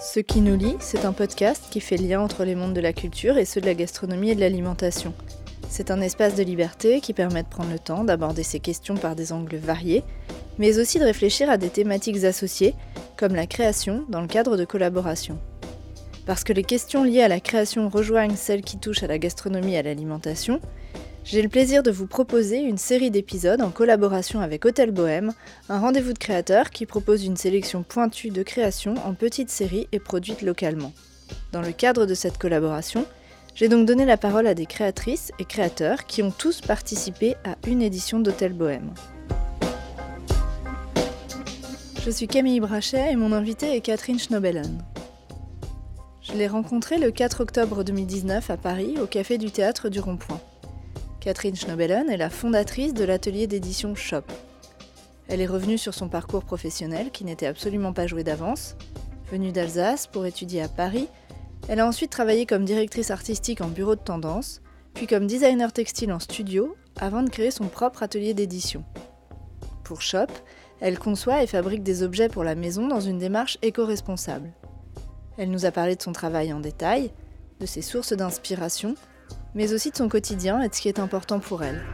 Ce qui nous lie, c'est un podcast qui fait lien entre les mondes de la culture et ceux de la gastronomie et de l'alimentation. C'est un espace de liberté qui permet de prendre le temps d'aborder ces questions par des angles variés, mais aussi de réfléchir à des thématiques associées, comme la création dans le cadre de collaboration. Parce que les questions liées à la création rejoignent celles qui touchent à la gastronomie et à l'alimentation, j'ai le plaisir de vous proposer une série d'épisodes en collaboration avec Hôtel Bohème, un rendez-vous de créateurs qui propose une sélection pointue de créations en petites séries et produites localement. Dans le cadre de cette collaboration, j'ai donc donné la parole à des créatrices et créateurs qui ont tous participé à une édition d'Hôtel Bohème. Je suis Camille Brachet et mon invitée est Catherine Schnobelen. Je l'ai rencontrée le 4 octobre 2019 à Paris au Café du Théâtre du Rond-Point. Catherine Schnobelen est la fondatrice de l'atelier d'édition Shop. Elle est revenue sur son parcours professionnel qui n'était absolument pas joué d'avance. Venue d'Alsace pour étudier à Paris, elle a ensuite travaillé comme directrice artistique en bureau de tendance, puis comme designer textile en studio, avant de créer son propre atelier d'édition. Pour Shop, elle conçoit et fabrique des objets pour la maison dans une démarche éco-responsable. Elle nous a parlé de son travail en détail, de ses sources d'inspiration mais aussi de son quotidien et de ce qui est important pour elle.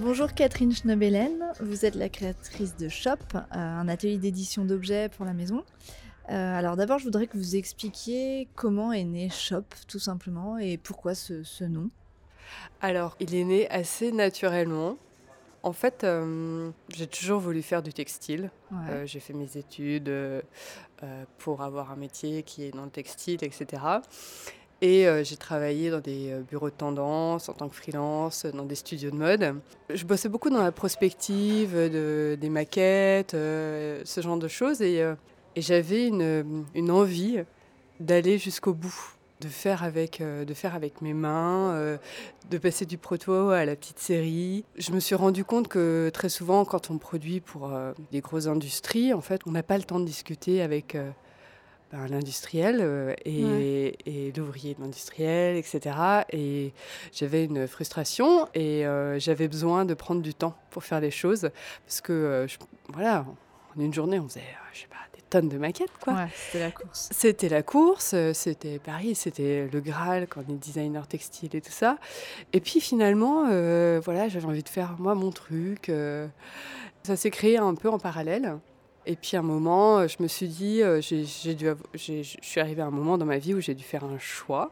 Bonjour Catherine Schnobelen, vous êtes la créatrice de Shop, euh, un atelier d'édition d'objets pour la maison. Euh, alors d'abord, je voudrais que vous expliquiez comment est né Shop, tout simplement, et pourquoi ce, nom. Alors, il est né assez naturellement. En fait, euh, j'ai toujours voulu faire du textile. j'ai fait mes études euh, pour avoir un métier qui est dans le textile, etc. Et euh, j'ai travaillé dans des euh, bureaux de tendance en tant que freelance, dans des studios de mode. Je bossais beaucoup dans la prospective, de, des maquettes, ce genre de choses. Et, et j'avais une, une, envie d'aller jusqu'au bout, de faire avec, de faire avec mes mains, de passer du proto à la petite série. Je me suis rendu compte que très souvent, quand on produit pour euh, des grosses industries, en fait, on n'a pas le temps de discuter avec euh, ben, l'industriel euh, et, et l'ouvrier de l'industriel, etc. Et j'avais une frustration et j'avais besoin de prendre du temps pour faire les choses parce que, voilà, en une journée, on faisait, je sais pas, tonnes de maquettes, quoi. c'était la course. C'était la course, euh, c'était Paris, c'était le Graal quand on est designer textile et tout ça. Et puis finalement, euh, voilà, j'avais envie de faire moi mon truc. Euh. ça s'est créé un peu en parallèle. Et puis à un moment, je me suis dit, j'ai dû, je suis arrivée à un moment dans ma vie où j'ai dû faire un choix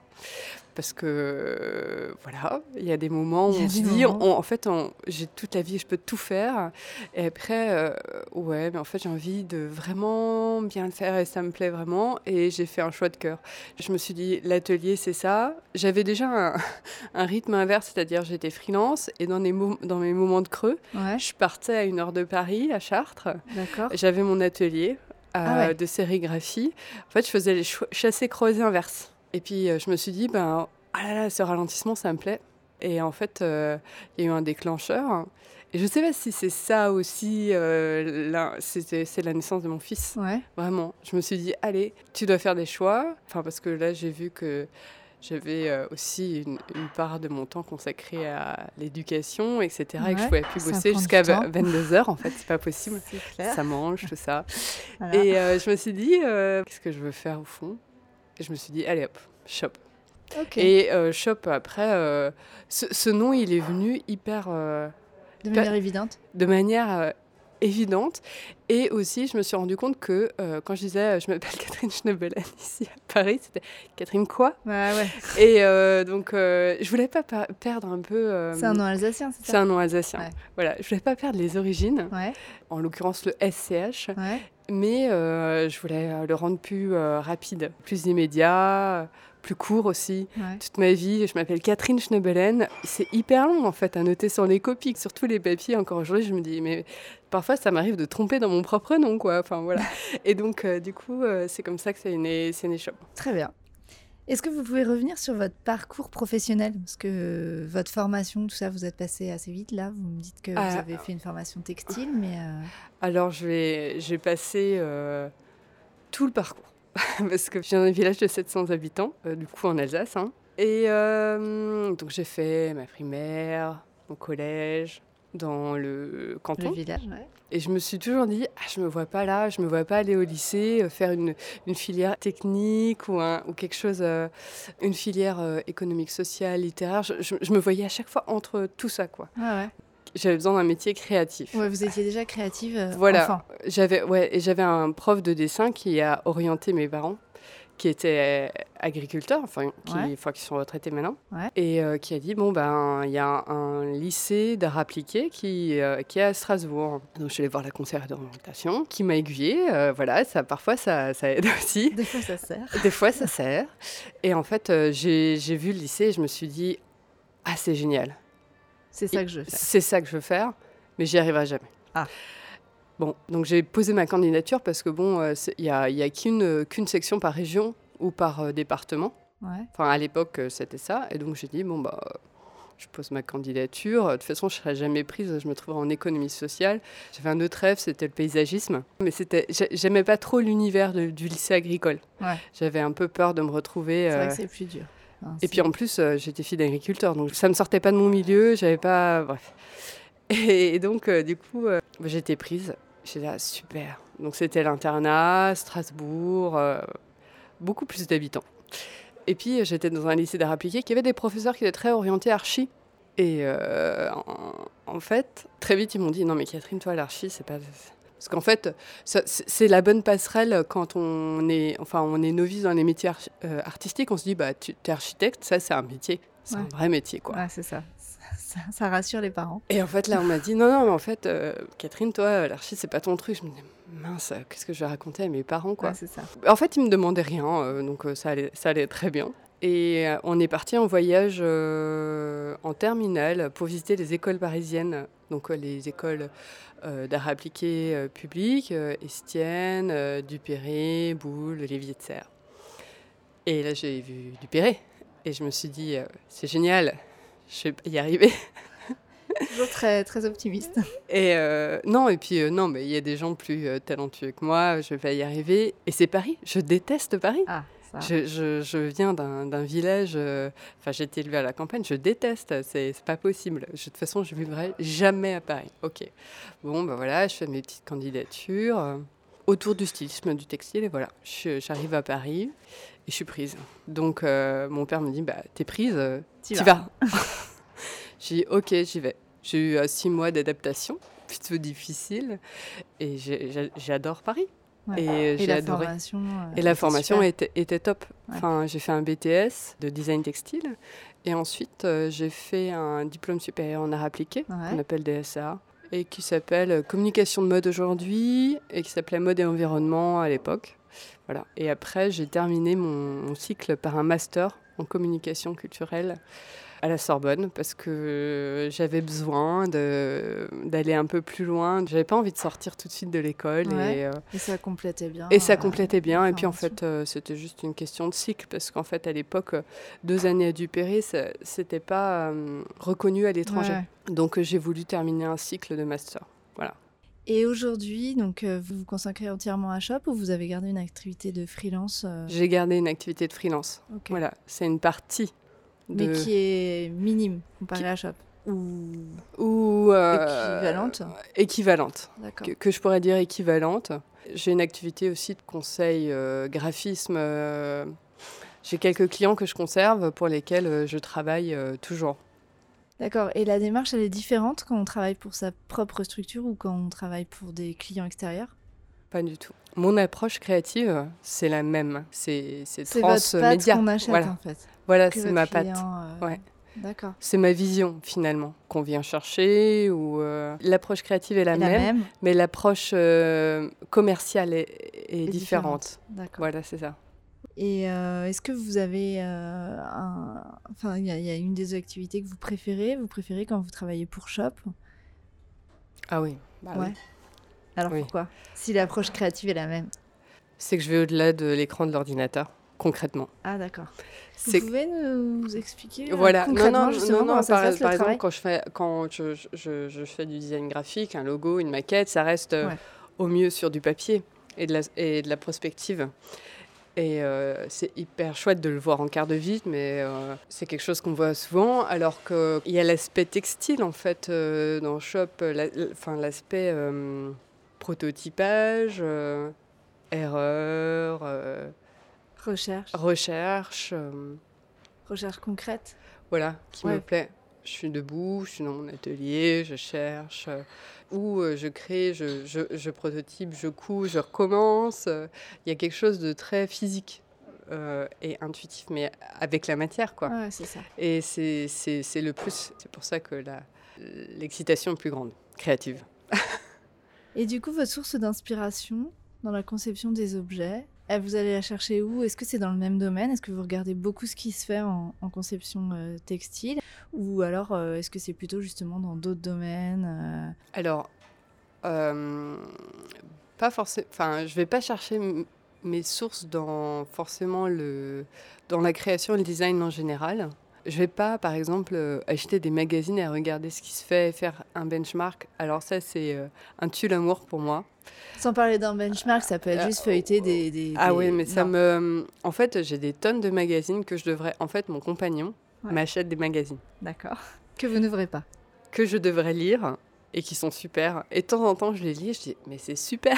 parce que voilà, il y a des moments où on se dit, en fait, j'ai toute la vie, je peux tout faire. Et après, euh, ouais, mais en fait, j'ai envie de vraiment bien le faire et ça me plaît vraiment. Et j'ai fait un choix de cœur. Je me suis dit, l'atelier, c'est ça. J'avais déjà un, rythme inverse, c'est-à-dire j'étais freelance et dans, dans mes moments de creux, je partais à une heure de Paris, à Chartres. J'avais mon atelier. Euh, ah de sérigraphie. En fait, je faisais les chassés-croisés inverses. Et puis euh, je me suis dit, ben, ah là là, ce ralentissement, ça me plaît. Et en fait, euh, il y a eu un déclencheur. Et je ne sais pas si c'est ça aussi, euh, c'est la naissance de mon fils. Ouais. Vraiment. Je me suis dit, allez, tu dois faire des choix. Enfin, parce que là, j'ai vu que j'avais aussi une, part de mon temps consacré à l'éducation, etc. et que je ne pouvais plus bosser jusqu'à 22 heures. En fait, c'est pas possible. Ça mange, tout ça. Et je me suis dit, qu'est-ce que je veux faire au fond? Et je me suis dit, allez hop, Shop. Et euh, Shop, après, euh, ce, nom, il est venu hyper... Euh, de manière évidente De manière évidente. Et aussi, je me suis rendu compte que quand je disais je m'appelle Catherine Schnebelen ici à Paris, c'était Catherine quoi? Ouais, ouais. Et donc, je voulais pas perdre un peu. c'est un nom alsacien, c'est ça? C'est un nom alsacien. Voilà, je voulais pas perdre les origines, en l'occurrence le SCH mais euh, je voulais euh, le rendre plus euh, rapide, plus immédiat, plus court aussi. Toute ma vie, je m'appelle Catherine Schnebelen. C'est hyper long en fait à noter sur les copies, sur tous les papiers. Encore aujourd'hui, je me dis, mais parfois ça m'arrive de tromper dans mon propre nom, quoi. Enfin voilà. Et donc, du coup, c'est comme ça que c'est né, né Shop. Très bien. Est-ce que vous pouvez revenir sur votre parcours professionnel? Parce que votre formation, tout ça, vous êtes passé assez vite là. Vous me dites que vous ah, avez fait une formation textile, mais... Euh, Alors, j'ai passé euh, tout le parcours. Parce que je viens d'un village de 700 habitants, euh, du coup en Alsace. Hein. Et donc, j'ai fait ma primaire, mon collège, dans le canton. Le village, ouais. Et je me suis toujours dit, ah, je me vois pas là, je me vois pas aller au lycée, euh, faire une, une filière technique ou, un, ou quelque chose, euh, une filière euh, économique, sociale, littéraire. Je, je- je me voyais à chaque fois entre tout ça, quoi. Ouais. J'avais besoin d'un métier créatif. Ouais, vous étiez déjà créative Voilà. J'avais ouais, et j'avais un prof de dessin qui a orienté mes parents, qui était agriculteur, enfin qui, Ouais. enfin, qui sont retraités maintenant, Ouais. et euh, qui a dit bon ben il y a un, un lycée d'art appliqué qui euh, qui est à Strasbourg. Donc je suis allée voir la conseillère d'orientation, qui m'a aiguillée. euh, voilà, ça parfois ça, ça aide aussi. Des fois, ça sert. Des fois ça sert. Et en fait euh, j'ai vu le lycée et je me suis dit ah c'est génial. C'est ça que je fais. C'est ça que je veux faire, mais j'y arriverai jamais. Ah. Bon, donc j'ai posé ma candidature parce que bon, euh, il n'y a, y a qu'une qu'une section par région ou par euh, département. Ouais. Enfin, à l'époque, euh, c'était ça. Et donc j'ai dit, bon, bah, euh, je pose ma candidature. De toute façon, je ne serai jamais prise. Je me trouverai en économie sociale. J'avais un autre rêve, c'était le paysagisme. Mais c'était, j'ai- j'aimais pas trop l'univers du lycée agricole. Ouais. J'avais un peu peur de me retrouver. C'est vrai euh, que c'est plus dur. Hein, et puis en plus, euh, j'étais fille d'agriculteur, donc ça me sortait pas de mon milieu, j'avais pas. Bref. Et, donc, euh, du coup, euh, j'étais prise. J'étais là, super. Donc c'était l'internat, Strasbourg, euh, beaucoup plus d'habitants. Et puis j'étais dans un lycée d'art appliqué qui avait des professeurs qui étaient très orientés archi. Et euh, en, en fait, très vite, ils m'ont dit Non, mais Catherine, toi, l'archi, c'est pas. Parce qu'en fait, c'est la bonne passerelle quand on est, enfin, on est novice dans les métiers euh, artistiques. On se dit, bah, tu es architecte, ça, c'est un métier. C'est un vrai métier, quoi. Ouais, c'est ça. Ça. ça rassure les parents. Et en fait, là, on m'a dit, non, non, mais en fait, euh, Catherine, toi, l'archi, c'est pas ton truc. Je me dis, mince, qu'est-ce que je vais raconter à mes parents, quoi? Ouais, c'est ça. En fait, ils me demandaient rien, euh, donc euh, ça, allait, ça allait très bien. Et euh, on est parti en voyage euh, en terminale pour visiter les écoles parisiennes, donc euh, les écoles euh, d'art appliqué euh, euh, Estienne, euh, Dupéré, Boulle, Lévier de Serre. Et là, j'ai vu Dupéré, et je me suis dit, euh, c'est génial, je vais y arriver. Toujours très, très optimiste. Et euh, non, et puis euh, non, mais il y a des gens plus euh, talentueux que moi, je vais y arriver. Et c'est Paris, je déteste Paris. Ah, ça. Je, je- je viens d'un village, enfin j'ai été élevée à la campagne, je déteste, c'est pas possible. Je- de toute façon, je vivrai jamais à Paris. Ok. Bon, ben voilà, je fais mes petites candidatures autour du stylisme, du textile, et voilà. J'arrive à Paris et je suis prise. Donc euh, mon père me dit, bah t'es prise, euh, T'y vas. vas. J'ai dit, ok, j'y vais. J'ai eu euh, six mois d'adaptation, plutôt difficile, et j'adore Paris. Ouais. Et, euh, Et j'ai la adoré. formation. Et la était formation était, était top. Ouais. Enfin, j'ai fait un BTS de design textile. Et ensuite, j'ai fait un diplôme supérieur en art appliqué, Ouais. qu'on appelle DSA, et qui s'appelle euh, Communication de mode aujourd'hui, et qui s'appelait Mode et environnement à l'époque. Voilà. Et après, j'ai terminé mon, mon cycle par un master en communication culturelle à la Sorbonne parce que j'avais besoin d'aller un peu plus loin. J'avais pas envie de sortir tout de suite de l'école Ouais. et euh, Et ça complétait bien. et ça euh, complétait bien. Et puis en fait, euh, c'était juste une question de cycle parce qu'en fait, à l'époque, deux années à Dupéré, ça- c'était pas reconnu à l'étranger. Ouais. Donc j'ai voulu terminer un cycle de master. Et aujourd'hui, donc, vous vous consacrez entièrement à Shop ou vous avez gardé une activité de freelance euh, J'ai gardé une activité de freelance. Voilà, c'est une partie. De... Mais qui est minime comparée à Shop Ou Ou euh, équivalente équivalente. Que, que je pourrais dire équivalente. J'ai une activité aussi de conseil euh, graphisme. euh, J'ai quelques clients que je conserve pour lesquels je travaille toujours. D'accord. Et la démarche, elle est différente quand on travaille pour sa propre structure ou quand on travaille pour des clients extérieurs? Pas du tout. Mon approche créative, c'est la même. C'est c'est C'est transmédia. qu'on achète Voilà, en fait. voilà c'est ma patte. euh, Ouais. D'accord. C'est ma vision finalement qu'on vient chercher. Ou euh, l'approche créative est la, même, mais l'approche euh, commerciale est, différente. D'accord. Voilà, c'est ça. Et euh, est-ce que vous avez euh, un... Enfin, il y, a- il y a une des activités que vous préférez? Vous préférez quand vous travaillez pour Shop? Ah oui. bah oui. Alors Oui. pourquoi? Si l'approche créative est la même. C'est que je vais au-delà de l'écran de l'ordinateur, concrètement. Ah d'accord. Vous pouvez nous expliquer euh, Voilà, non, concrètement non, justement non, non, ça par, se passe, par le exemple, travail quand, je fais, quand je, je- je fais du design graphique, un logo, une maquette, ça reste euh, Ouais. au mieux sur du papier et de la, et de la prospective. Et euh, c'est hyper chouette de le voir en quart de vide, mais euh, c'est quelque chose qu'on voit souvent. Alors qu'il y a l'aspect textile, en fait, euh, dans Shop, enfin, l'aspect prototypage, erreur, recherche. Recherche. recherche concrète. Voilà, qui me plaît. Je suis debout, je suis dans mon atelier, je cherche, ou je crée, je, je, je, prototype, je couds, je recommence. Il y a quelque chose de très physique et intuitif, mais avec la matière, quoi. Ouais, c'est ça. Et c'est le plus. C'est pour ça que l'excitation est plus grande, créative. Et du coup, votre source d'inspiration dans la conception des objets, vous allez la chercher où? Est-ce que c'est dans le même domaine? Est-ce que vous regardez beaucoup ce qui se fait en, conception euh, textile? Ou alors euh, est-ce que c'est plutôt justement dans d'autres domaines euh? Alors, pas forcément. Enfin, je vais pas chercher mes sources dans forcément le dans la création et le design en général. Je vais pas, par exemple, euh, acheter des magazines et regarder ce qui se fait, faire un benchmark. Alors ça, c'est euh, un tue l'amour pour moi. Sans parler d'un benchmark, ça peut être juste feuilleter des, Ah oui, mais ça me... En fait, j'ai des tonnes de magazines que je devrais... En fait, mon compagnon m'achète des magazines. D'accord. Que vous n'ouvrez pas. Que je devrais lire et qui sont super. Et de temps en temps, je les lis et je dis, mais c'est super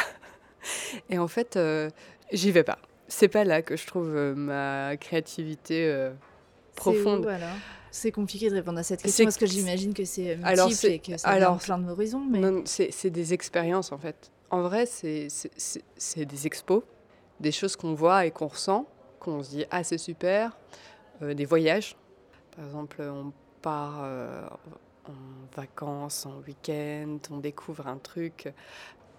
Et en fait, euh, j'y vais pas. C'est pas là que je trouve ma créativité profonde. C'est compliqué de répondre à cette question parce que j'imagine que c'est multiple et que ça alors, plein de horizons. Mais... c'est des expériences en fait. En vrai, c'est des expos, des choses qu'on voit et qu'on ressent, qu'on se dit ah c'est super, euh, des voyages. Par exemple, on part euh, en vacances, en week-end, on découvre un truc.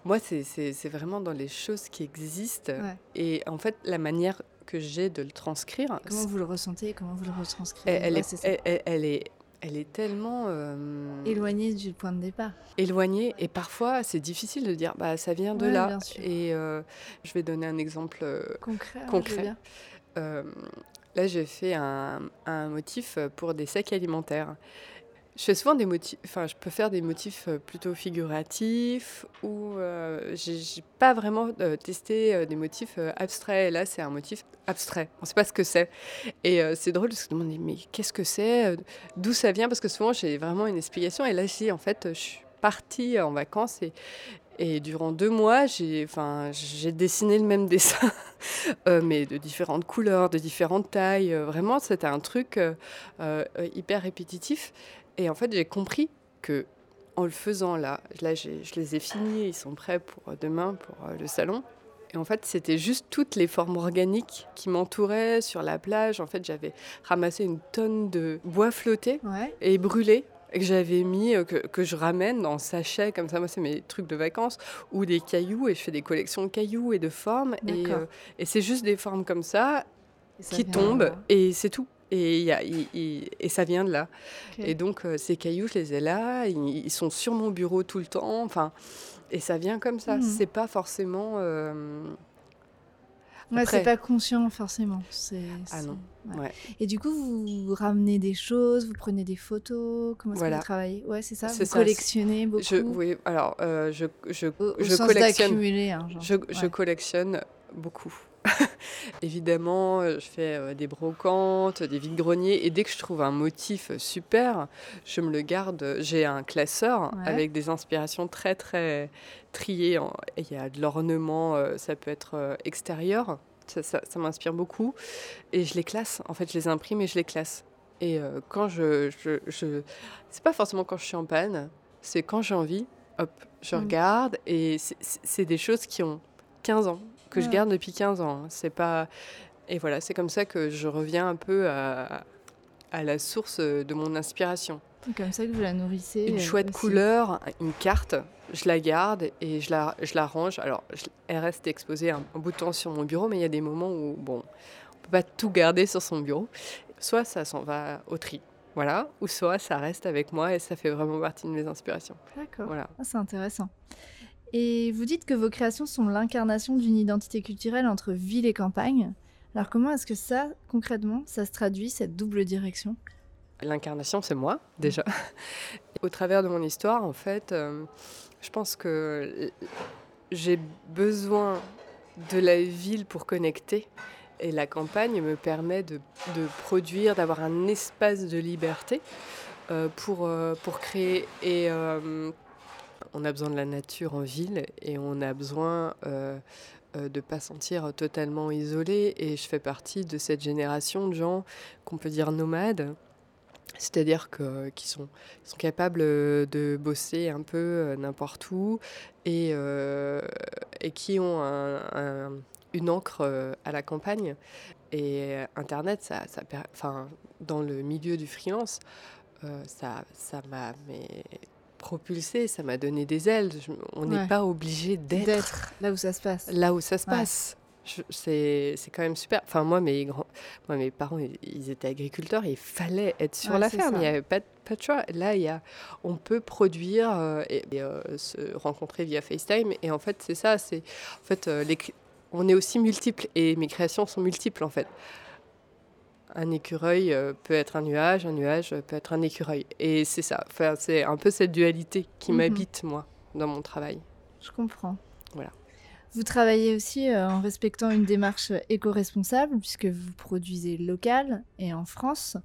Moi, c'est vraiment dans les choses qui existent. Et en fait, la manière que j'ai de le transcrire. Comment vous le ressentez Comment vous le retranscrivez elle, est, elle, est, elle est tellement euh, éloignée du point de départ. Éloignée et parfois c'est difficile de dire bah ça vient de là. Et euh, je vais donner un exemple euh, concret. concret. là j'ai fait un, un, motif pour des sacs alimentaires. Je fais souvent des motifs, enfin, je peux faire des motifs euh, plutôt figuratifs ou euh, j'ai pas vraiment euh, testé des motifs abstraits. là, c'est un motif abstrait. On sait pas ce que c'est. Et c'est drôle parce que je me demande, mais qu'est-ce que c'est D'où ça vient? Parce que souvent, j'ai vraiment une explication. Et là, si, en fait, je suis partie en vacances et, et durant deux mois, j'ai enfin, dessiné le même dessin, mais de différentes couleurs, de différentes tailles. vraiment, c'était un truc hyper répétitif. Et en fait, j'ai compris que en le faisant là, là je les ai finis, ils sont prêts pour demain, pour euh, le salon. Et en fait, c'était juste toutes les formes organiques qui m'entouraient sur la plage. En fait, j'avais ramassé une tonne de bois flotté et brûlé que j'avais mis, euh, que, que, je ramène dans sachet, comme ça, moi c'est mes trucs de vacances, ou des cailloux, et je fais des collections de cailloux et de formes, et, euh, et c'est juste des formes comme ça, qui tombent, et c'est tout. Et, y a, et, ça vient de là. Et donc, euh, ces cailloux, je les ai là. Ils, sont sur mon bureau tout le temps. Enfin, et ça vient comme ça. Hmm. C'est pas forcément. Euh... Ouais, c'est pas conscient forcément. Ah non. Ouais. Et du coup, vous ramenez des choses, vous prenez des photos. Comment est-ce que vous travaillez? Ouais, c'est ça. Vous collectionnez beaucoup? Je, oui, alors euh, je, je, je collectionne. Hein, je, je collectionne beaucoup. Évidemment, euh, je fais euh, des brocantes, des vides-greniers, et dès que je trouve un motif super, je me le garde. J'ai un classeur avec des inspirations très très triées. Il y a de l'ornement, euh, ça peut être extérieur, ça, ça, m'inspire beaucoup, et je les classe. En fait, je les imprime et je les classe. Et quand je, je, je... c'est pas forcément quand je suis en panne, c'est quand j'ai envie. Hop, je mm. regarde et c'est des choses qui ont 15 ans, que je garde depuis 15 ans. C'est pas... Et voilà, c'est comme ça que je reviens un peu à, à la source de mon inspiration. C'est comme ça que vous la nourrissez Une chouette couleur, une carte, je la garde et je la, je la range. Alors, elle reste exposée un, bout de temps sur mon bureau, mais il y a des moments où, bon, on peut pas tout garder sur son bureau. Soit ça s'en va au tri, voilà, ou soit ça reste avec moi et ça fait vraiment partie de mes inspirations. D'accord, voilà. Ah, c'est intéressant. Et vous dites que vos créations sont l'incarnation d'une identité culturelle entre ville et campagne. Alors comment est-ce que ça, concrètement, ça se traduit, cette double direction? L'incarnation, c'est moi, déjà. Au travers de mon histoire, en fait, euh, je pense que j'ai besoin de la ville pour connecter et la campagne me permet de, produire, d'avoir un espace de liberté euh, pour, euh, pour créer. Et on a besoin de la nature en ville et on a besoin de ne pas sentir totalement isolé. Et je fais partie de cette génération de gens qu'on peut dire nomades. C'est-à-dire qui sont, capables de bosser un peu n'importe où et, qui ont un, une encre à la campagne. Et Internet, ça, enfin, dans le milieu du freelance, euh, ça m'a propulsé, ça m'a donné des ailes. on n'est pas obligé d'être là où ça se passe. Là où ça se passe. C'est quand même super. Enfin, moi, mes, grands, moi, mes parents, ils étaient agriculteurs il fallait être sur la ferme. Il n'y avait pas de, pas de, choix. Là, il y a, on peut produire euh, et, euh, se rencontrer via FaceTime. Et en fait, c'est ça. En fait, les, on est aussi multiples et mes créations sont multiples en fait un écureuil euh, peut être un nuage, un nuage peut être un écureuil. Et c'est ça, enfin, c'est un peu cette dualité qui mhm. m'habite, moi, dans mon travail. Je comprends. Voilà. Vous travaillez aussi euh, en respectant une démarche éco-responsable, puisque vous produisez local et en France,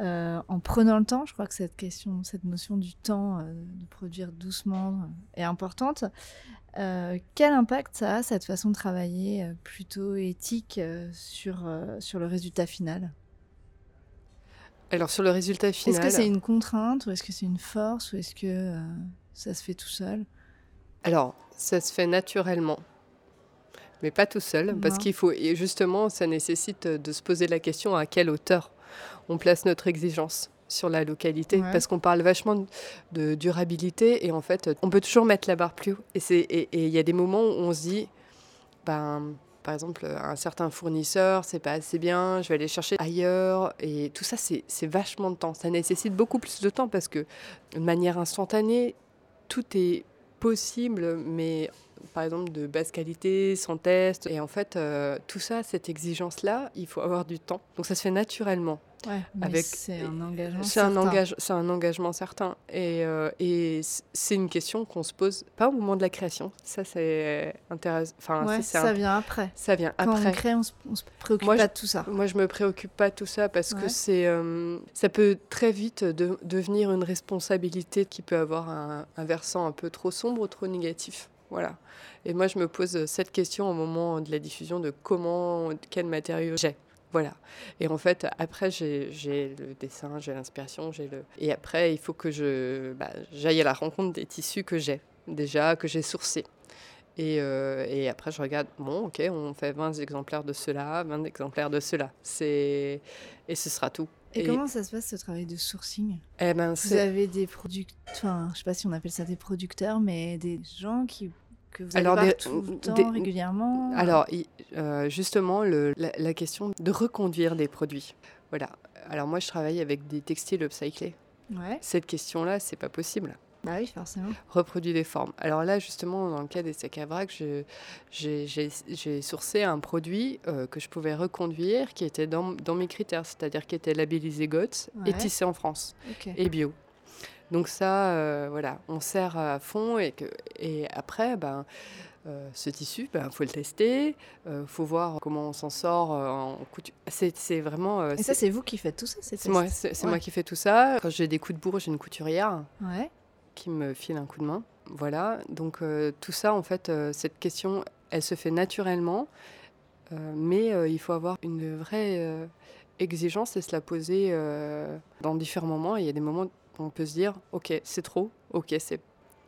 euh, en prenant le temps. Je crois que cette question, cette notion du temps, de produire doucement, est importante. quel impact ça a, cette façon de travailler plutôt éthique sur, sur le résultat final? Alors sur le résultat final. Est-ce que c'est une contrainte ou est-ce que c'est une force ou est-ce que euh, ça se fait tout seul? Alors ça se fait naturellement, mais pas tout seul, parce qu'il faut et justement ça nécessite de se poser la question à quelle hauteur on place notre exigence sur la localité, parce qu'on parle vachement de durabilité et en fait on peut toujours mettre la barre plus haut. Et il y a des moments où on se dit ben par exemple, un certain fournisseur, c'est pas assez bien, je vais aller chercher ailleurs. Et tout ça, c'est vachement de temps. Ça nécessite beaucoup plus de temps parce que de manière instantanée, tout est possible, mais par exemple de basse qualité, sans test. Et en fait, euh, tout ça, cette exigence-là, il faut avoir du temps. Donc ça se fait naturellement. Avec c'est un engagement c'est un, engage, c'est un engagement certain. Et, euh, et c'est une question qu'on se pose pas au moment de la création. Ça c'est intéressant enfin ça vient après. Ça vient Quand après. on crée on se, se préoccupe pas de tout ça. moi je me préoccupe pas de tout ça parce que c'est euh, ça peut très vite de, devenir une responsabilité qui peut avoir un, un versant un peu trop sombre ou trop négatif. Voilà. Et moi, je me pose cette question au moment de la diffusion de comment, quel matériau j'ai. Voilà. Et en fait, après, j'ai le dessin, j'ai l'inspiration, j'ai le. Et après, il faut que je bah, j'aille à la rencontre des tissus que j'ai déjà, que j'ai sourcés. Et, euh, et, après, je regarde, bon, ok, on fait 20 exemplaires de cela, 20 exemplaires de cela. Et ce sera tout. Et, comment ça se passe ce travail de sourcing? Eh ben, Vous avez des producteurs, enfin, je sais pas si on appelle ça des producteurs, mais des gens qui que vous allez alors, voir tout le temps, régulièrement Alors, euh, justement, le, la, question de reconduire des produits. Voilà. Alors moi, je travaille avec des textiles upcyclés. Ouais. Cette question-là, c'est pas possible. Bah oui, forcément. Reproduit des formes. Alors là, justement, dans le cas des sacs à vrac, j'ai sourcé un produit euh, que je pouvais reconduire qui était dans, dans mes critères, c'est-à-dire qui était labellisé GOTS et tissé en France et bio. Donc ça, euh, voilà, on sert à fond et, que, et après, ben, euh, ce tissu, il ben, faut le tester, il euh, faut voir comment on s'en sort en couture. C'est vraiment... et ça, c'est vous qui faites tout ça C'est moi, moi qui fais tout ça. Quand j'ai des coups de bourre, j'ai une couturière qui me file un coup de main. Voilà, donc tout ça, en fait, cette question, elle se fait naturellement, mais il faut avoir une vraie exigence et se la poser dans différents moments. Il y a des moments on peut se dire, ok, c'est trop, ok, c'est.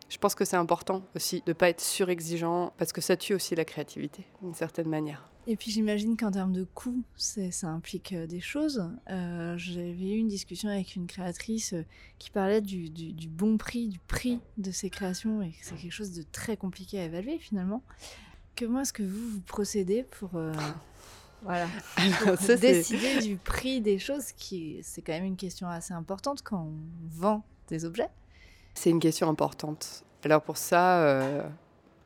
Je pense que c'est important aussi de ne pas être surexigeant parce que ça tue aussi la créativité d'une certaine manière. Et puis j'imagine qu'en termes de coût, ça implique euh, des choses. Euh, j'avais eu une discussion avec une créatrice euh, qui parlait du, bon prix, du prix de ses créations, et que c'est quelque chose de très compliqué à évaluer finalement. Comment est-ce que vous, vous procédez pour, voilà. décider du prix des choses, qui c'est quand même une question assez importante quand on vend des objets. C'est une question importante. Alors pour ça, euh,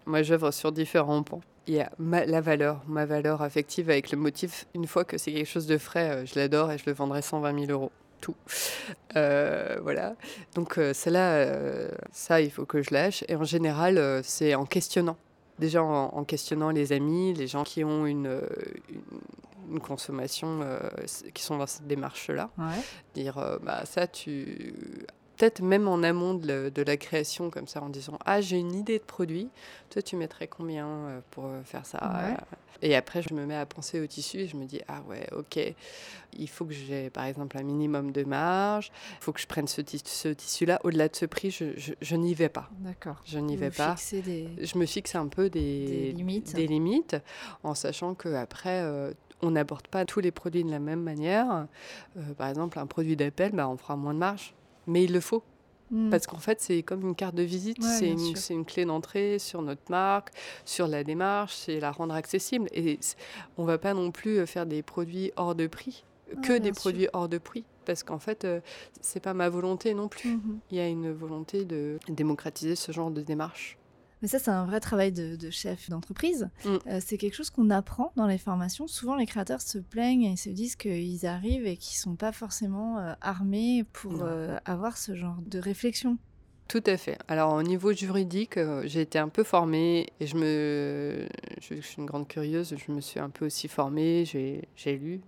moi j'œuvre sur différents points. Il y a la valeur, ma valeur affective avec le motif. Une fois que c'est quelque chose de frais, euh, je l'adore et je le vendrai 120 000 euros. Tout. Euh, voilà. Donc celle-là, ça, il faut que je lâche. Et en général, c'est en questionnant déjà en, questionnant les amis, les gens qui ont une, une consommation qui sont dans cette démarche-là. Dire, bah, ça, tu peut-être même en amont de, la création, comme ça, en disant Ah, j'ai une idée de produit, toi, tu mettrais combien euh, pour euh, faire ça euh, Et après, je me mets à penser au tissu et je me dis Ah, ouais, ok, il faut que j'ai, par exemple, un minimum de marge, il faut que je prenne ce, tissu-là. Au-delà de ce prix, je, n'y vais pas. D'accord. Je n'y vais pas. Je me fixe un peu des, limites. des limites, en sachant qu'après, on n'aborde pas tous les produits de la même manière. par exemple, un produit d'appel, bah, on fera moins de marge mais il le faut. Hmm. Parce qu'en fait, c'est comme une carte de visite, c'est une, clé d'entrée sur notre marque, sur la démarche, c'est la rendre accessible. Et on va pas non plus euh, faire des produits hors de prix, que des produits hors de prix, parce qu'en fait, euh, c'est pas ma volonté non plus. Mhm. Il y a une volonté de démocratiser ce genre de démarche. Mais ça, c'est un vrai travail de, chef d'entreprise. Mm. Euh, c'est quelque chose qu'on apprend dans les formations. Souvent, les créateurs se plaignent et se disent qu'ils arrivent et qu'ils ne sont pas forcément euh, armés pour euh, avoir ce genre de réflexion. Tout à fait. Alors au niveau juridique, j'ai été un peu formée et je me, je, je, suis une grande curieuse, je me suis un peu aussi formée, j'ai lu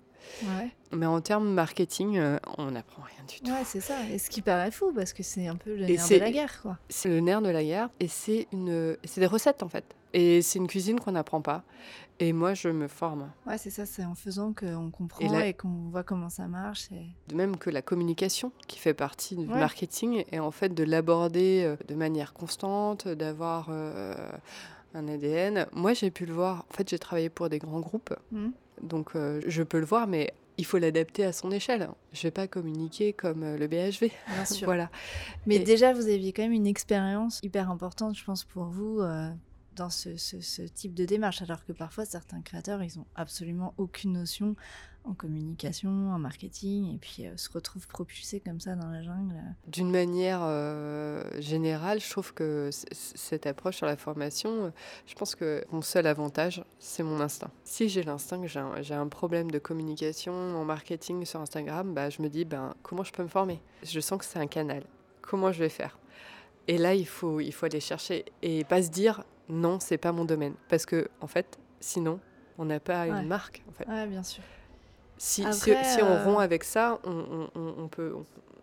mais en termes marketing, euh, on n'apprend rien du tout. Ouais, c'est ça. Et ce qui paraît fou, parce que c'est un peu le nerf de la guerre, quoi. C'est le nerf de la guerre, et c'est une, c'est des recettes en fait. Et c'est une cuisine qu'on n'apprend pas. Et moi, je me forme. Ouais, c'est ça. C'est en faisant qu'on comprend et, qu'on voit comment ça marche. De même que la communication, qui fait partie du marketing, et en fait de l'aborder euh, de manière constante, d'avoir euh, un ADN. Moi, j'ai pu le voir. En fait, j'ai travaillé pour des grands groupes. Mmh. Donc euh, je peux le voir, mais il faut l'adapter à son échelle. Je ne vais pas communiquer comme euh, le BHV. Bien sûr. voilà. Mais déjà, vous aviez quand même une expérience hyper importante, je pense, pour vous. Euh, dans ce, ce, type de démarche, alors que parfois certains créateurs, ils n'ont absolument aucune notion en communication, en marketing, et puis euh, se retrouvent propulsés comme ça dans la jungle. D'une manière euh, générale, je trouve que cette approche sur la formation, euh, je pense que mon seul avantage, c'est mon instinct. Si j'ai l'instinct que j'ai un, problème de communication en marketing sur Instagram, bah, je me dis, ben, comment je peux me former? Je sens que c'est un canal. Comment je vais faire? Et là, il faut, il faut aller chercher et pas se dire non, c'est pas mon domaine. Parce que, en fait, sinon, on n'a pas une marque. En fait. Ouais, bien sûr. Si, si, on euh, rompt avec ça, on, on, peut.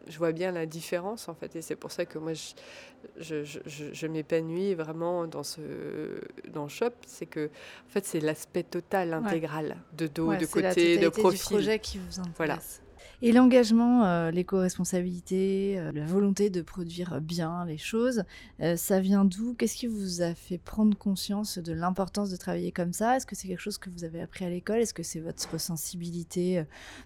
je vois bien la différence en fait, et c'est pour ça que moi je, je, je, m'épanouis vraiment dans ce dans le shop, c'est que en fait c'est l'aspect total, intégral, de dos, de côté, de profil. Projet qui vous intéresse. Voilà. Et l'engagement, euh, l'éco-responsabilité, euh, la volonté de produire bien les choses, euh, ça vient d'où? Qu'est-ce qui vous a fait prendre conscience de l'importance de travailler comme ça? Est-ce que c'est quelque chose que vous avez appris à l'école? Est-ce que c'est votre sensibilité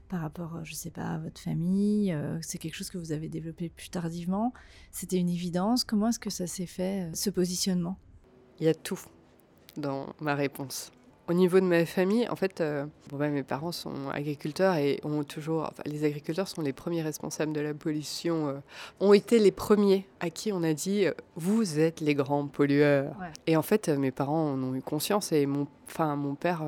par rapport, je ne sais pas, à votre famille C'est quelque chose que vous avez développé plus tardivement? C'était une évidence. Comment est-ce que ça s'est fait, ce positionnement? Il y a tout dans ma réponse. Au niveau de ma famille, en fait, euh, bon, bah, mes parents sont agriculteurs et ont toujours. Enfin, les agriculteurs sont les premiers responsables de la pollution, euh, ont été les premiers à qui on a dit euh, Vous êtes les grands pollueurs. Et en fait, mes parents en ont eu conscience et mon, enfin, mon père.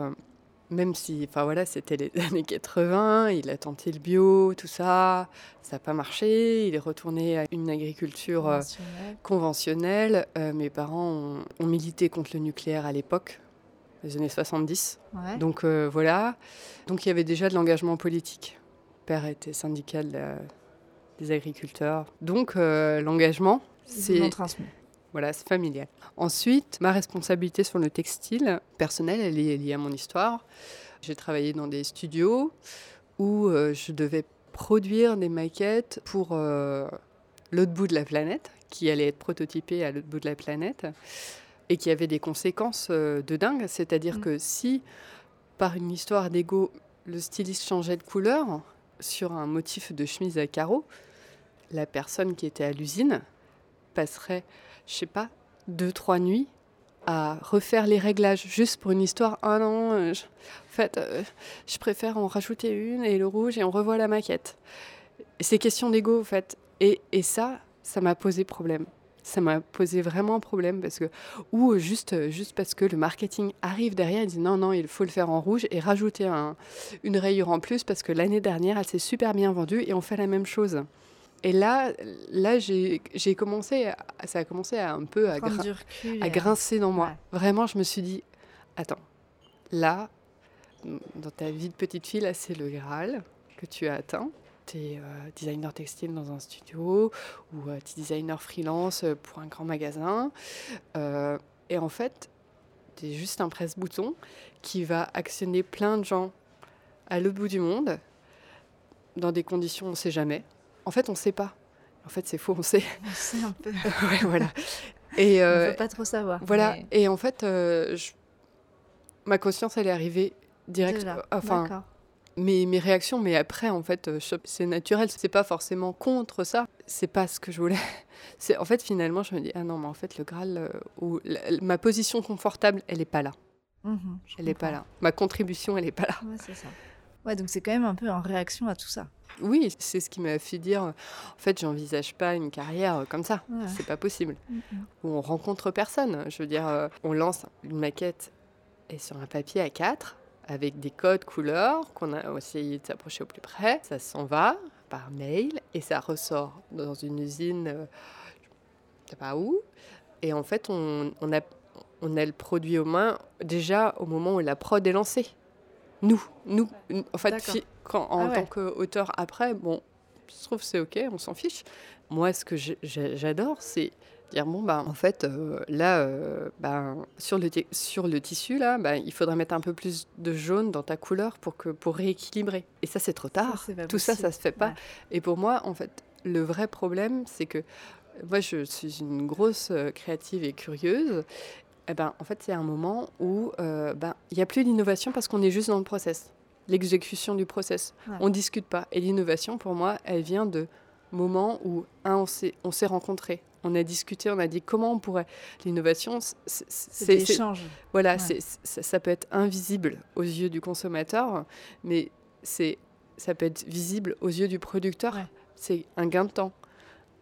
même si, enfin voilà, c'était les années 80, il a tenté le bio, tout ça, ça n'a pas marché. Il est retourné à une agriculture conventionnelle. mes parents ont, ont milité contre le nucléaire à l'époque, les années 70. Donc euh, voilà. Donc il y avait déjà de l'engagement politique. Père était syndical des agriculteurs. Donc euh, l'engagement, c'est voilà, c'est familial. Ensuite, ma responsabilité sur le textile personnel, elle est liée à mon histoire. J'ai travaillé dans des studios où euh, je devais produire des maquettes pour l'autre bout de la planète, qui allait être prototypée à l'autre bout de la planète et qui avait des conséquences euh, de dingue. C'est-à-dire mm. que si, par une histoire d'ego, le styliste changeait de couleur sur un motif de chemise à carreaux, la personne qui était à l'usine passerait, je sais pas, deux, trois nuits à refaire les réglages juste pour une histoire. Ah non, euh, en fait, euh, je préfère en rajouter une et le rouge et on revoit la maquette. C'est question d'ego, en fait. Et, et ça, ça m'a posé problème ça m'a posé vraiment un problème parce que ou juste juste parce que le marketing arrive derrière et dit non non il faut le faire en rouge et rajouter un, une rayure en plus parce que l'année dernière elle s'est super bien vendue et on fait la même chose. Et là, là j'ai commencé, ça a commencé à un peu à, à grincer dans moi. Vraiment, je me suis dit, attends, là, dans ta vie de petite fille, là, c'est le Graal que tu as atteint. Tu es designer textile dans un studio ou tu es designer freelance pour un grand magasin. et en fait, tu es juste un presse-bouton qui va actionner plein de gens à l'autre bout du monde dans des conditions on ne sait jamais. En fait, on ne sait pas. En fait, c'est faux, on sait. On sait un peu. ouais, voilà. Et on ne peut pas trop savoir. Voilà. Et en fait, je ma conscience, elle est arrivée direct. Enfin, mes, mes réactions, mais après, en fait, euh, c'est naturel. C'est pas forcément contre ça. C'est pas ce que je voulais. C'est en fait, finalement, je me dis ah non, mais en fait, le Graal euh, ou ma position confortable, elle est pas là. Mmh elle est pas là. Ma contribution, elle est pas là. Ouais, c'est ça. Ouais, donc c'est quand même un peu en réaction à tout ça. Oui, c'est ce qui m'a fait dire en fait, j'envisage pas une carrière euh, comme ça. C'est pas possible. Mmh Où on rencontre personne. Je veux dire, on lance une maquette et sur un papier à 4 avec des codes couleurs qu'on a essayé de s'approcher au plus près. Ça s'en va par mail et ça ressort dans une usine, euh, je ne sais pas où. Et en fait, on, a, on a le produit aux mains déjà au moment où la prod est lancée. Nous, nous, en fait, quand, en ah tant qu'auteur après, bon, je trouve c'est ok, on s'en fiche. Moi, ce que j'adore, c'est dire bon bah en fait euh, là euh, bah, sur le sur le tissu là bah, il faudrait mettre un peu plus de jaune dans ta couleur pour que pour rééquilibrer. Et ça c'est trop tard. tout ça ça se fait pas. Et pour moi en fait le vrai problème c'est que moi je suis une grosse euh, créative et curieuse. Et eh ben en fait c'est un moment où ben, il n'y a plus d'innovation parce qu'on est juste dans le process. L'exécution du process. On discute pas. Et l'innovation pour moi elle vient de moments où un on s'est on s'est rencontrés on a discuté, on a dit comment on pourrait. L'innovation, c'est l'échange. Voilà, ça peut être invisible aux yeux du consommateur, mais c'est ça peut être visible aux yeux du producteur. C'est un gain de temps,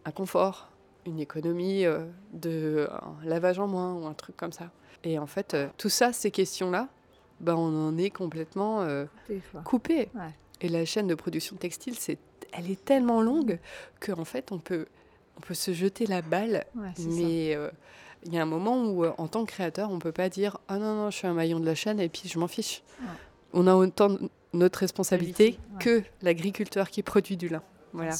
un confort, une économie euh, de un lavage en moins ou un truc comme ça. Et en fait, euh, tout ça, ces questions-là, ben, on en est complètement euh, coupé. Et la chaîne de production textile, c'est, elle est tellement longue qu'en fait, on peut on peut se jeter la balle, mais euh, il y a un moment où, euh, en tant que créateur, on ne peut pas dire Ah non, non, je suis un maillon de la chaîne et puis je m'en fiche. On a autant notre responsabilité que l'agriculteur qui produit du lin. Voilà.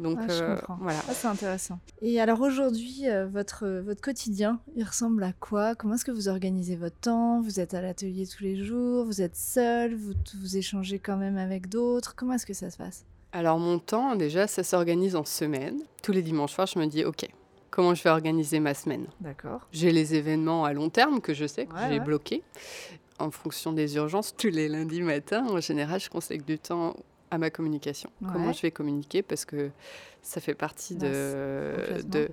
Donc euh, voilà. Ah, c'est intéressant. Et alors aujourd'hui, votre, votre quotidien, il ressemble à quoi? Comment est-ce que vous organisez votre temps? Vous êtes à l'atelier tous les jours? Vous êtes seul? Vous, vous échangez quand même avec d'autres? Comment est-ce que ça se passe? Alors mon temps, déjà, ça s'organise en semaine. Tous les dimanches soirs, je me dis, OK, comment je vais organiser ma semaine? D'accord. J'ai les événements à long terme que je sais que j'ai bloqués. En fonction des urgences, tous les lundis matins, en général, je consacre du temps à ma communication. Comment je vais communiquer? Parce que ça fait partie de... de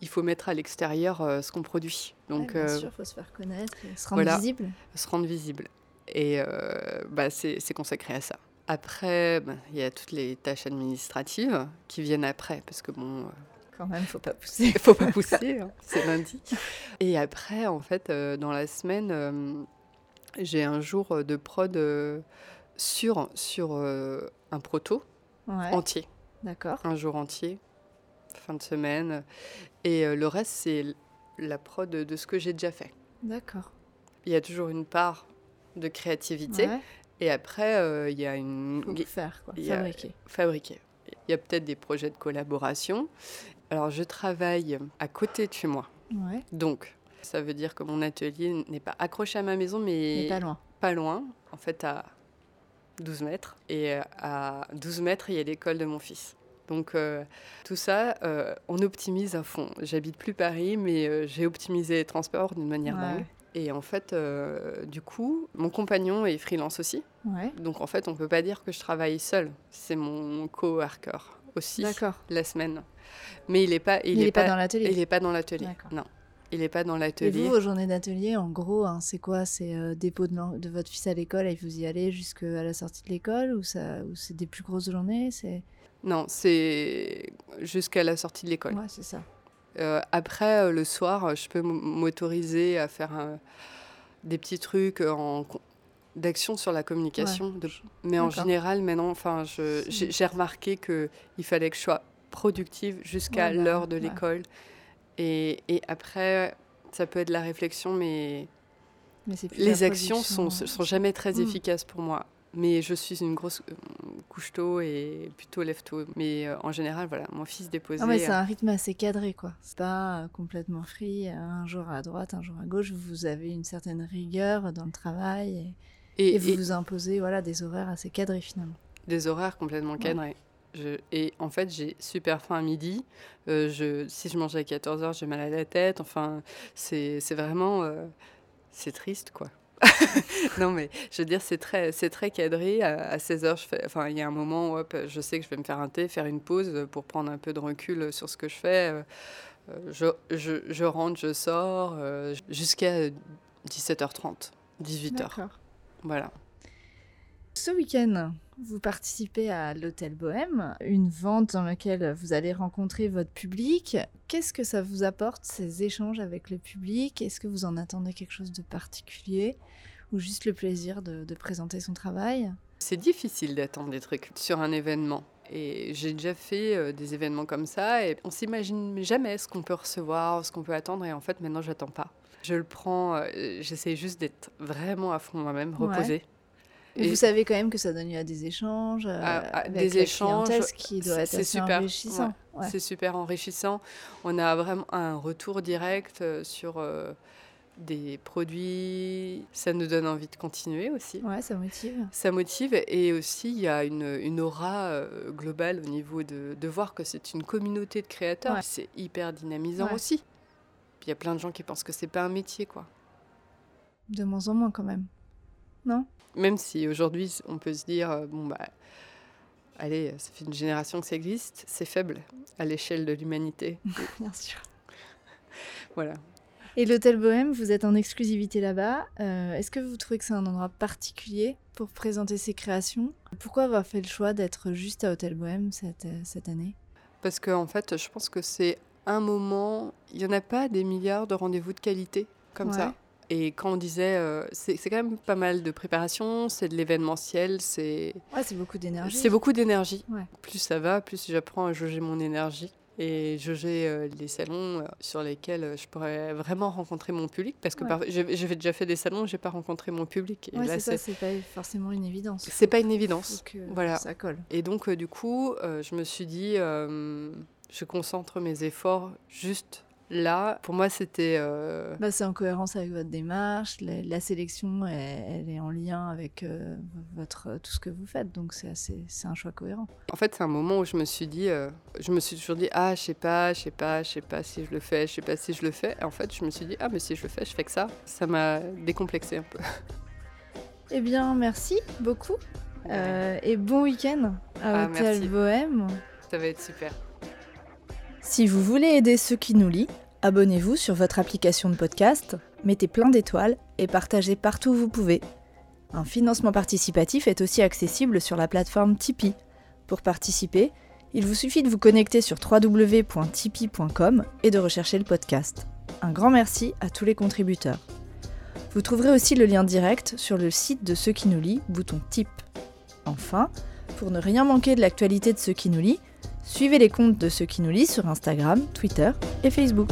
il faut mettre à l'extérieur euh, ce qu'on produit. Donc, bien euh, sûr, il faut se faire connaître, se rendre visible. Se rendre visible. Et euh, bah, c'est consacré à ça. Après, ben, il y a toutes les tâches administratives qui viennent après, parce que bon. Euh, Quand même, faut pas pousser. faut pas pousser, hein, c'est lundi. Et après, en fait, euh, dans la semaine, euh, j'ai un jour de prod sur, sur un proto entier. D'accord. Un jour entier, fin de semaine. Et le reste, c'est la prod de ce que j'ai déjà fait. D'accord. Il y a toujours une part de créativité, et après, euh, il y a une. Faire, quoi. Fabriquer. fabriquer. Il y a peut-être des projets de collaboration. Alors, je travaille à côté de chez moi. Ouais. Donc, ça veut dire que mon atelier n'est pas accroché à ma maison, mais. mais pas loin. Pas loin. En fait, à 12 mètres. Et euh, à 12 mètres, il y a l'école de mon fils. Donc euh, tout ça, on optimise à fond. J'habite plus Paris, mais j'ai optimisé les transports d'une manière dingue. Et en fait, euh, du coup, mon compagnon est freelance aussi. Donc en fait, on peut pas dire que je travaille seule. C'est mon co-worker aussi la semaine. Mais il n'est pas, il, est, pas, dans l'atelier. Il n'est pas dans l'atelier. Non. Il n'est pas dans l'atelier. Et vous, vos journées d'atelier, en gros, hein, c'est quoi? C'est euh, dépôt de, de, votre fils à l'école et vous y allez jusqu'à la sortie de l'école ou, ou c'est des plus grosses journées? Non, c'est jusqu'à la sortie de l'école. Ouais, c'est ça. Euh, après, euh, le soir, je peux m'autoriser à faire des petits trucs en, d'action sur la communication. mais en général, maintenant, enfin, j'ai remarqué qu'il fallait que je sois productive jusqu'à l'heure de l'école. Et, et, après, ça peut être la réflexion, mais les actions sont, sont jamais très Hmm. efficaces pour moi. Mais je suis une grosse euh, couche-tôt et plutôt lève-tôt. Mais euh, en général, voilà, mon fils déposé. Ah ouais, c'est euh, un rythme assez cadré, quoi. C'est pas complètement free, un jour à droite, un jour à gauche. Vous avez une certaine rigueur dans le travail et, et, et vous et vous imposez voilà, des horaires assez cadrés finalement. des horaires complètement cadrés. Je- et en fait, j'ai super faim à midi. Euh, je, si je mange à 14h, j'ai mal à la tête. Enfin, c'est c'est vraiment. euh, c'est triste, quoi. non, mais je veux dire, c'est très, c'est très cadré. À, à 16h, je fais, enfin, il y a un moment où hop, je sais que je vais me faire un thé, faire une pause pour prendre un peu de recul sur ce que je fais. Euh, euh, Je, je, je rentre, je sors euh, jusqu'à 17h30, 18h. D'accord. Voilà. Ce week-end, vous participez à l'Hôtel Bohème, une vente dans laquelle vous allez rencontrer votre public. Qu'est-ce que ça vous apporte, ces échanges avec le public? Est-ce que vous en attendez quelque chose de particulier Ou juste le plaisir de, de présenter son travail? C'est difficile d'attendre des trucs sur un événement. Et j'ai déjà fait euh, des événements comme ça et on s'imagine jamais ce qu'on peut recevoir, ce qu'on peut attendre. Et en fait, maintenant, j'attends pas. Je le prends, euh, j'essaie juste d'être vraiment à fond moi-même, reposée. Et- vous savez quand même que ça donne lieu à des échanges, euh, À- à avec des la échanges, qui doit être assez super, enrichissant. Ouais. C'est super enrichissant. On a vraiment un retour direct euh, sur euh, des produits. Ça nous donne envie de continuer aussi. Ouais, ça motive. Ça motive et aussi il y a une, une aura euh, globale au niveau de, de voir que c'est une communauté de créateurs. Ouais. C'est hyper dynamisant aussi. Puis il y a plein de gens qui pensent que c'est pas un métier quoi. De moins en moins quand même. Non Même si aujourd'hui on peut se dire euh, bon bah allez ça fait une génération que ça existe, c'est faible à l'échelle de l'humanité. Bien sûr. voilà. Et l'hôtel Bohème, vous êtes en exclusivité là-bas. Euh, Est-ce que vous trouvez que c'est un endroit particulier pour présenter ses créations? Pourquoi avoir fait le choix d'être juste à Hôtel Bohème cette, euh, cette année? Parce que en fait je pense que c'est un moment, il n'y en a pas des milliards de rendez-vous de qualité comme Ouais. ça. Et quand on disait, euh, c'est quand même pas mal de préparation, c'est de l'événementiel, c'est Ouais, c'est beaucoup d'énergie. C'est beaucoup d'énergie. Ouais. Plus ça va, plus j'apprends à jauger mon énergie et jauger euh, les salons euh, sur lesquels je pourrais vraiment rencontrer mon public. Parce que Ouais. j'ai déjà fait des salons j'ai pas rencontré mon public. Et Ouais, là, c'est ça, c'est c'est pas forcément une évidence. c'est pas une évidence. que Voilà. ça colle. Et donc, euh, du coup, je me suis dit, je concentre mes efforts juste là. Pour moi, c'était. euh, Bah, c'est en cohérence avec votre démarche. La, la sélection, elle, elle est en lien avec euh, votre, tout ce que vous faites. Donc, c'est assez- c'est un choix cohérent. En fait, c'est un moment où je me suis dit, euh, je me suis toujours dit, ah, je sais pas, je sais pas, je sais pas si je le fais, je sais pas si je le fais. Et en fait, je me suis dit, ah, mais si je le fais, je fais que ça. Ça m'a décomplexé un peu. Eh bien, merci beaucoup. Et bon week-end à Ah, Hôtel merci. Bohème. Ça va être super. Si vous voulez aider ceux qui nous lisent, abonnez-vous sur votre application de podcast, mettez plein d'étoiles et partagez partout où vous pouvez. Un financement participatif est aussi accessible sur la plateforme Tipeee. Pour participer, il vous suffit de vous connecter sur www.tipeee.com et de rechercher le podcast. Un grand merci à tous les contributeurs. Vous trouverez aussi le lien direct sur le site de Ceux qui nous lit, bouton Tip. Enfin, pour ne rien manquer de l'actualité de Ceux qui nous lit, Suivez les comptes de ceux qui nous lisent sur Instagram, Twitter et Facebook.